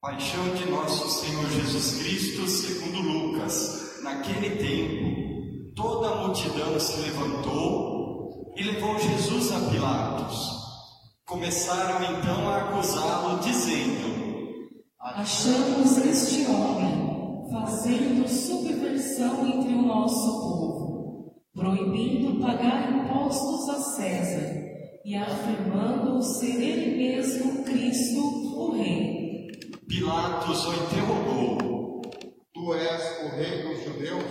Paixão de nosso Senhor Jesus Cristo, segundo Lucas. Naquele tempo, toda a multidão se levantou e levou Jesus a Pilatos. Começaram então a acusá-lo, dizendo: Achamos este homem fazendo subversão entre o nosso povo, proibindo pagar impostos a César e afirmando ser ele mesmo Cristo, o Rei. Pilatos o interrogou. Tu és o rei dos judeus?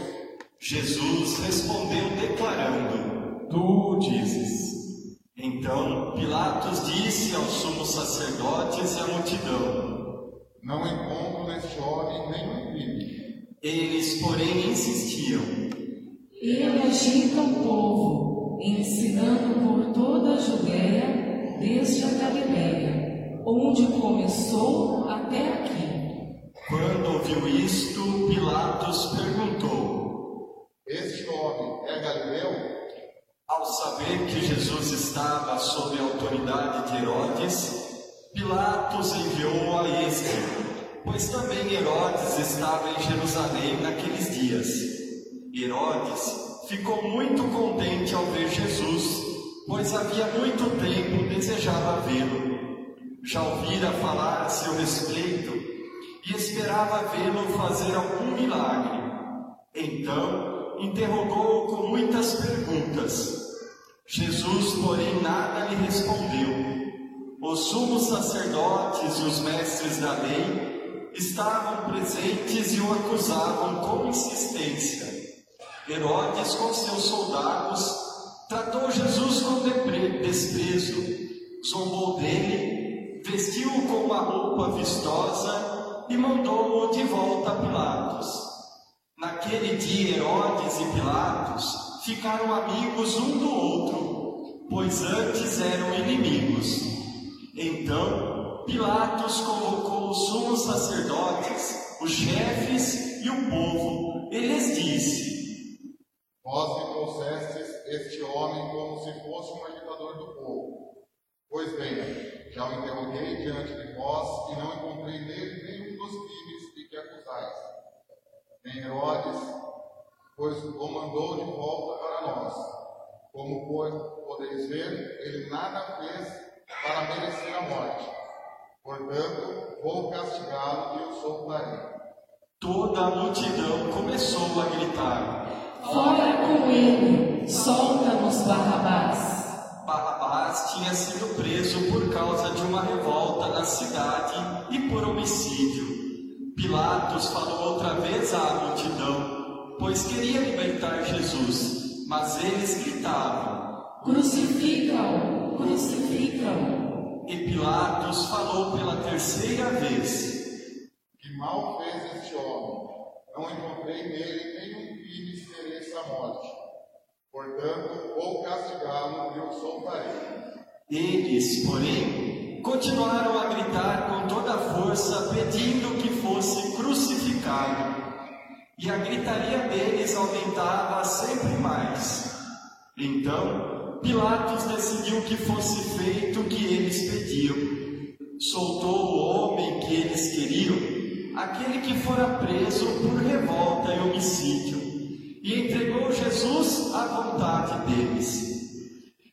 Jesus respondeu, declarando: Tu o dizes. Então Pilatos disse aos sumos sacerdotes e à multidão: Não encontro neste homem nenhum crime. Eles, porém, insistiam. Ele agita o povo, ensinando por toda a Judéia, desde a Galiléia onde começou até aqui. Quando ouviu isto, Pilatos perguntou: Este homem é Galileu? Ao saber que Jesus estava sob a autoridade de Herodes, Pilatos enviou a este, pois também Herodes estava em Jerusalém naqueles dias. Herodes ficou muito contente ao ver Jesus, pois havia muito tempo desejava vê-lo já ouvira falar a seu respeito e esperava vê-lo fazer algum milagre. Então, interrogou-o com muitas perguntas. Jesus, porém, nada lhe respondeu. Os sumos sacerdotes e os mestres da lei estavam presentes e o acusavam com insistência. Herodes, com seus soldados, tratou Jesus com desprezo, zombou dele vestiu-o com uma roupa vistosa e mandou-o de volta a Pilatos. Naquele dia, Herodes e Pilatos ficaram amigos um do outro, pois antes eram inimigos. Então, Pilatos convocou os sumos sacerdotes, os chefes e o povo, e lhes disse: Vós me trouxestes este homem como se fosse um agitador do povo. Pois bem, já o interroguei diante de vós e não encontrei nele nenhum dos crimes de que acusais. Nem Herodes, pois o mandou de volta para nós. Como podeis ver, ele nada fez para merecer a morte. Portanto, vou castigá-lo e o soltarei. Toda a multidão começou a gritar: Fora com ele, solta-nos Barrabás. Barrabás tinha sido preso por causa de uma revolta na cidade e por homicídio. Pilatos falou outra vez à multidão, pois queria libertar Jesus, mas eles gritavam: Crucificam! Crucificam! E Pilatos falou pela terceira vez: Que mal fez este homem? Não encontrei nele nenhum crime que mereça a morte. Portanto, vou castigá-lo e o soltarei. Eles, porém, continuaram a gritar com toda a força, pedindo que fosse crucificado. E a gritaria deles aumentava sempre mais. Então, Pilatos decidiu que fosse feito o que eles pediam. Soltou o homem que eles queriam, aquele que fora preso por revolta e homicídio e entregou Jesus à vontade deles.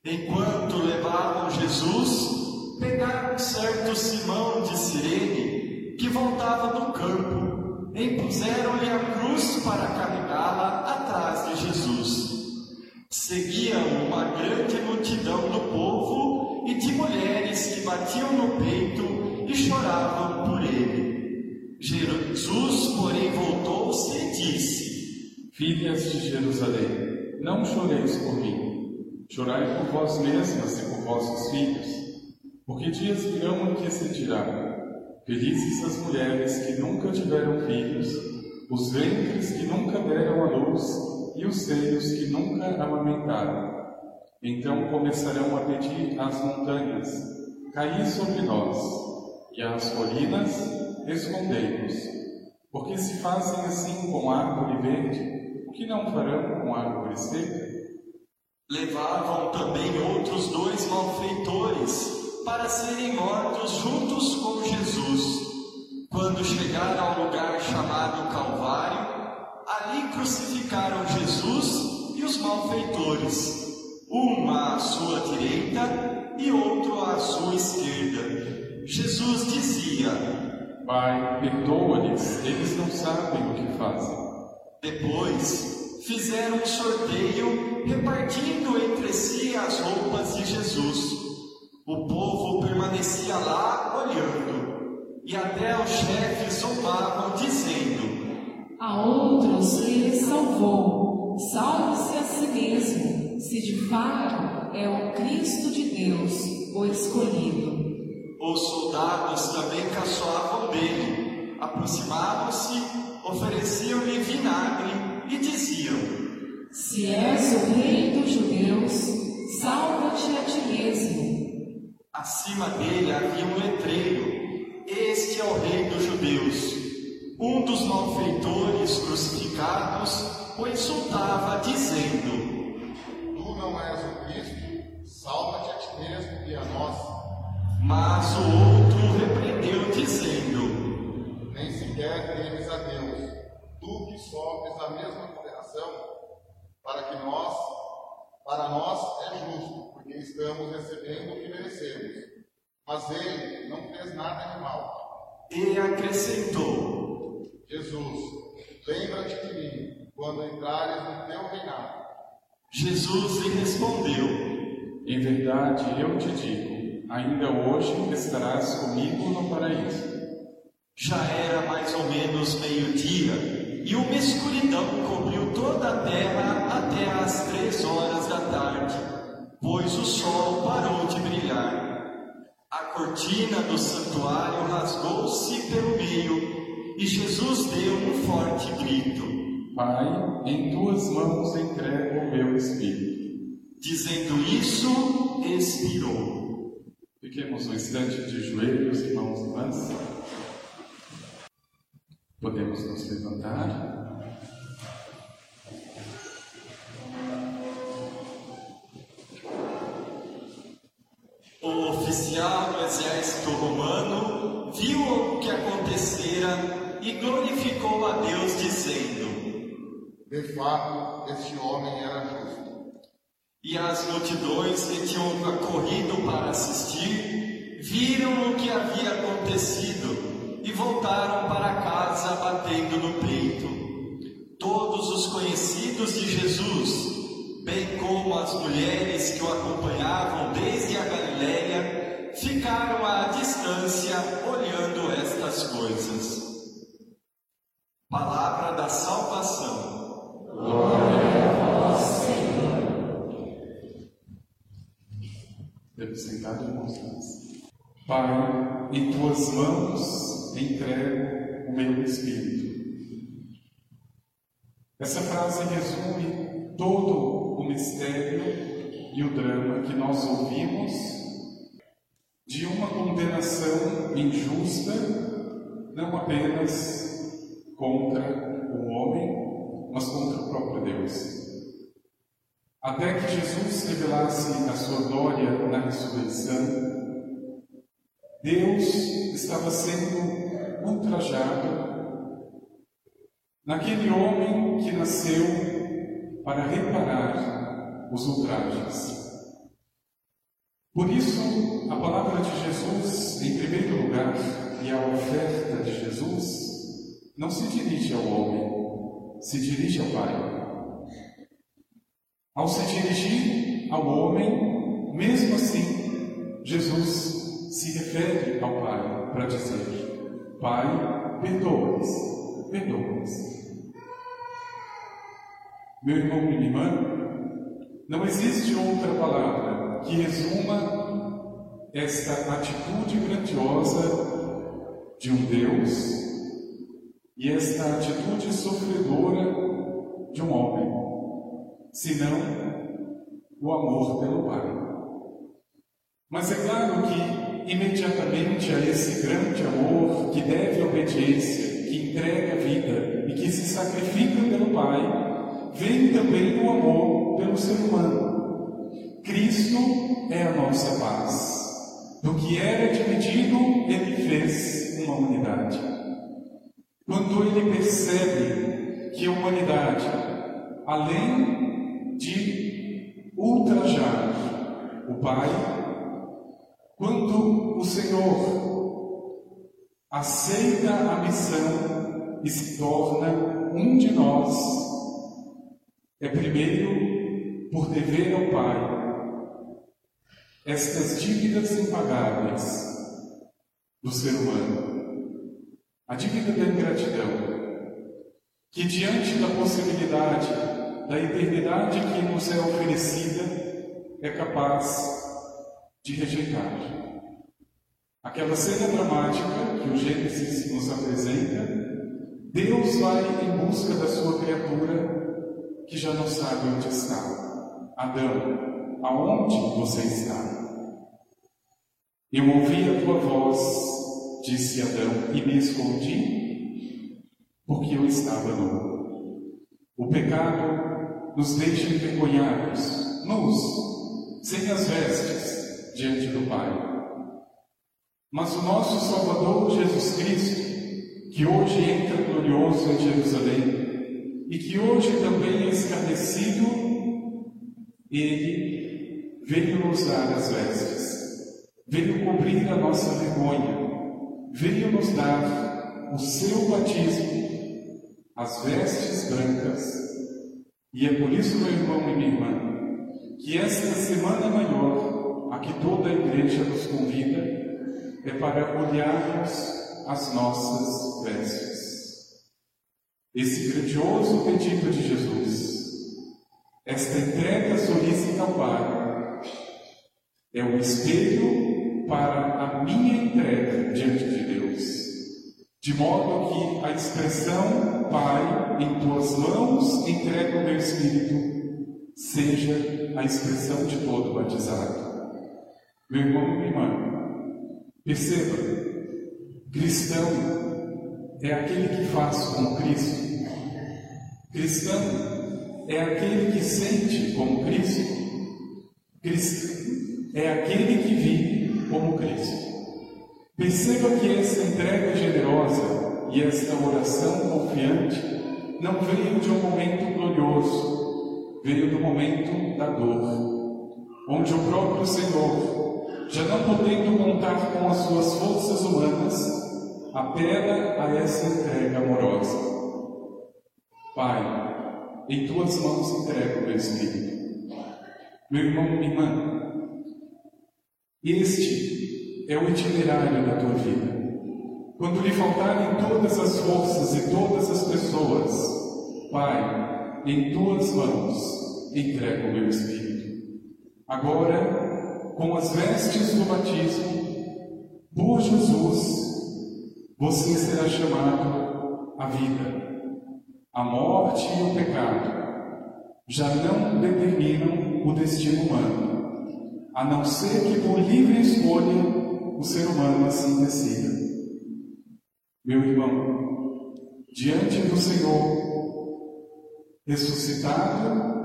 Enquanto levavam Jesus, pegaram certo Simão de Sirene, que voltava do campo, e puseram-lhe a cruz para carregá-la atrás de Jesus. Seguia uma grande multidão do povo e de mulheres que batiam no peito e choravam por ele. Jesus, porém, voltou-se e disse: Filhas de Jerusalém, não choreis por mim, chorai por vós mesmas e por vossos filhos, porque dias virão em que se dirá: Felizes as mulheres que nunca tiveram filhos, os ventres que nunca deram à luz e os seios que nunca amamentaram. Então começarão a pedir às montanhas: Caí sobre nós, e às colinas: Escondei-nos. Porque se fazem assim com árvore verde, o que não farão com a árvore seca? Levavam também outros dois malfeitores para serem mortos juntos com Jesus. Quando chegaram ao lugar chamado Calvário, ali crucificaram Jesus e os malfeitores, um à sua direita e outro à sua esquerda. Jesus dizia: Pai, perdoa-lhes, eles não sabem o que fazem. Depois fizeram um sorteio, repartindo entre si as roupas de Jesus. O povo permanecia lá olhando, e até os chefes zombavam, dizendo: A outros ele salvou, salve-se a si mesmo, se de fato é o Cristo de Deus, o escolhido. Os soldados também caçoavam dele, aproximavam-se, ofereciam-lhe vinagre e diziam: Se és o rei dos judeus, salva-te a ti mesmo. Acima dele havia um letreiro: Este é o Rei dos Judeus. Um dos malfeitores crucificados o insultava, dizendo: Tu não és o Cristo, salva-te a ti mesmo e a nós. Mas o outro repreendeu, dizendo: sequer temes a Deus, tu que sofres a mesma condenação, para que nós, para nós é justo, porque estamos recebendo o que merecemos. Mas ele não fez nada de mal. E acrescentou: Jesus, lembra-te de mim quando entrares no teu reinado. Jesus lhe respondeu: Em verdade, eu te digo, ainda hoje estarás comigo no paraíso. Já era mais ou menos meio-dia, e uma escuridão cobriu toda a terra até às três horas da tarde, pois o sol parou de brilhar. A cortina do santuário rasgou-se pelo meio, e Jesus deu um forte grito. Pai, em tuas mãos entrego o meu espírito. Dizendo isso, expirou. Fiquemos um instante de joelhos, irmãos e irmãs. Podemos nos levantar. O oficial do exército romano viu o que acontecera e glorificou a Deus, dizendo: De fato, este homem era justo. E as multidões que tinham corrido para assistir viram o que havia acontecido e voltaram para casa batendo no peito. Todos os conhecidos de Jesus, bem como as mulheres que o acompanhavam desde a Galiléia, ficaram à distância olhando estas coisas. Palavra da salvação. Deve sentar irmãos. Pai, em tuas mãos entrego o meu espírito. Essa frase resume todo o mistério e o drama que nós ouvimos de uma condenação injusta, não apenas contra o homem, mas contra o próprio Deus. Até que Jesus revelasse a sua glória na ressurreição, Deus estava sendo ultrajado naquele homem que nasceu para reparar os ultrajes. Por isso, a palavra de Jesus, em primeiro lugar, e a oferta de Jesus, não se dirige ao homem, se dirige ao Pai. Ao se dirigir ao homem, mesmo assim, Jesus se refere ao Pai para dizer: Pai, perdoa-os, perdoa-os. Meu irmão e minha irmã, não existe outra palavra que resuma esta atitude grandiosa de um Deus e esta atitude sofredora de um homem, senão o amor pelo Pai. Mas é claro que, imediatamente a esse grande amor que deve obediência, que entrega a vida e que se sacrifica pelo Pai, vem também o amor pelo ser humano. Cristo é a nossa paz. Do que era dividido, ele fez uma unidade. Quando ele percebe que a humanidade, além de ultrajar o Pai, quando o Senhor aceita a missão e se torna um de nós, é primeiro por dever ao Pai estas dívidas impagáveis do ser humano, a dívida da ingratidão, que diante da possibilidade da eternidade que nos é oferecida, é capaz de rejeitar. Aquela cena dramática que o Gênesis nos apresenta, Deus vai em busca da sua criatura que já não sabe onde está. Adão, aonde você está? Eu ouvi a tua voz, disse Adão, e me escondi, porque eu estava nu. O pecado nos deixa envergonhados, nus, sem as vestes, diante do Pai. Mas o nosso Salvador Jesus Cristo, que hoje entra glorioso em Jerusalém e que hoje também é escarnecido, ele veio nos dar as vestes, veio cobrir a nossa vergonha, veio nos dar o seu batismo, as vestes brancas. E é por isso, meu irmão e minha irmã, que esta semana maior a que toda a igreja nos convida é para olharmos as nossas vestes. Esse grandioso pedido de Jesus, esta entrega solícita ao Pai, é o espelho para a minha entrega diante de Deus, de modo que a expressão Pai, em tuas mãos entrego o meu espírito, seja a expressão de todo batizado. Meu irmão e minha irmã, perceba, cristão é aquele que faz com Cristo. Cristão é aquele que sente como Cristo. Cristão é aquele que vive como Cristo. Perceba que essa entrega generosa e esta oração confiante não veio de um momento glorioso, veio do momento da dor, onde o próprio Senhor já não podendo contar com as suas forças humanas, apela a essa entrega amorosa. Pai, em tuas mãos entrego o meu espírito. Meu irmão, minha irmã, este é o itinerário da tua vida. Quando lhe faltarem todas as forças e todas as pessoas, Pai, em tuas mãos entrego o meu espírito. Agora, com as vestes do batismo, por Jesus, você será chamado à vida. A morte e o pecado já não determinam o destino humano, a não ser que por livre escolha o ser humano assim decida. Meu irmão, diante do Senhor, ressuscitado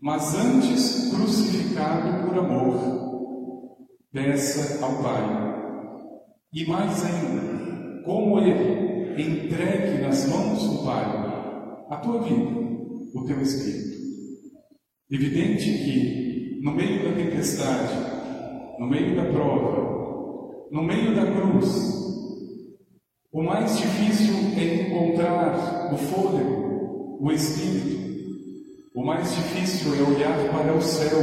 mas antes crucificado por amor, peça ao Pai. E mais ainda, como Ele entregue nas mãos do Pai a tua vida, o teu espírito. Evidente que, no meio da tempestade, no meio da prova, no meio da cruz, o mais difícil é encontrar o fôlego, o espírito, o mais difícil é olhar para o céu,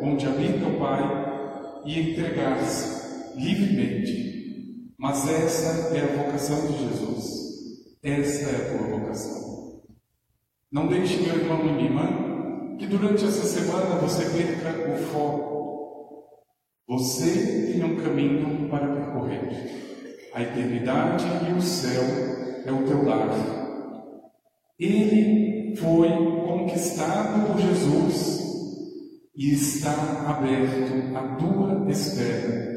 onde habita o Pai, e entregar-se livremente. Mas essa é a vocação de Jesus. Essa é a tua vocação. Não deixe, meu irmão e minha irmã, que durante essa semana você perca o foco. Você tem um caminho para percorrer. A eternidade e o céu é o teu lar. Ele foi conquistado por Jesus e está aberto à tua espera.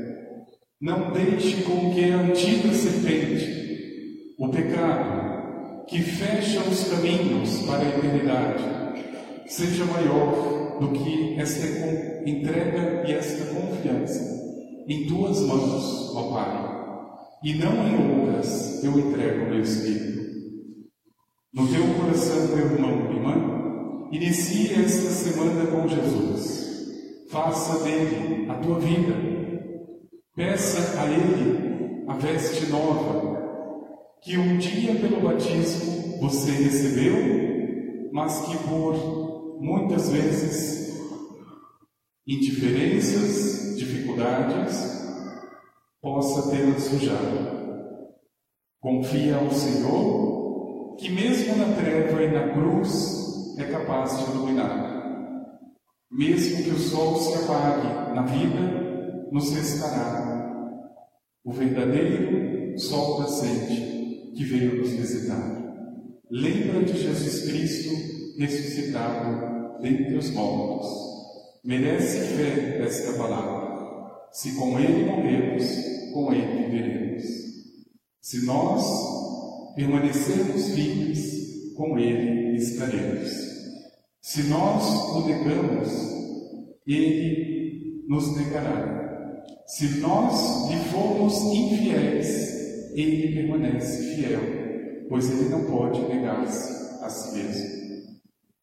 Não deixe com que a antiga serpente, o pecado, que fecha os caminhos para a eternidade, seja maior do que esta entrega e esta confiança em tuas mãos, ó Pai, e não em outras eu entrego o meu espírito. no teu coração, meu irmão irmã, inicie esta semana com Jesus. Faça dele a tua vida. Peça a ele a veste nova, que um dia pelo batismo você recebeu, mas que por muitas vezes indiferenças, dificuldades, possa tê-la sujado. Confia ao Senhor, que mesmo na treva e na cruz é capaz de iluminar. Mesmo que o sol se apague na vida, nos restará o verdadeiro sol nascente que veio nos visitar. Lembra de Jesus Cristo ressuscitado dentre os mortos. Merece fé esta palavra. Se com Ele morremos, com Ele viveremos. Se nós permanecermos firmes, com Ele estaremos. Se nós o negamos, Ele nos negará. Se nós lhe formos infiéis, Ele permanece fiel, pois Ele não pode negar-se a si mesmo.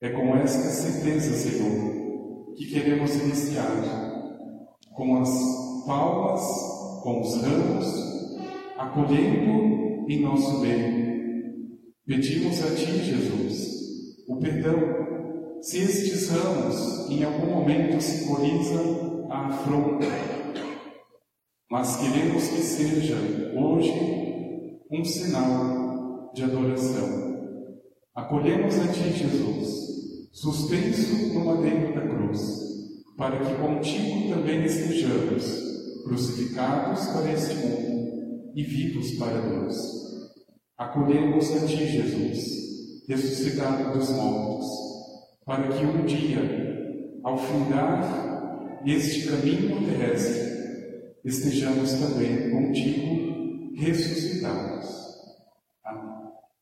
É com esta certeza, Senhor, que queremos iniciar com as palmas, com os ramos, acolhendo em nosso meio. Pedimos a Ti, Jesus, o perdão, se estes ramos em algum momento simbolizam a afronta, mas queremos que seja hoje um sinal de adoração. Acolhemos a Ti, Jesus, suspenso no madeiro da cruz, para que contigo também estejamos crucificados para este mundo e vivos para Deus. Acolhemos a Ti, Jesus, ressuscitado dos mortos, para que um dia, ao findar este caminho terrestre, estejamos também contigo ressuscitados.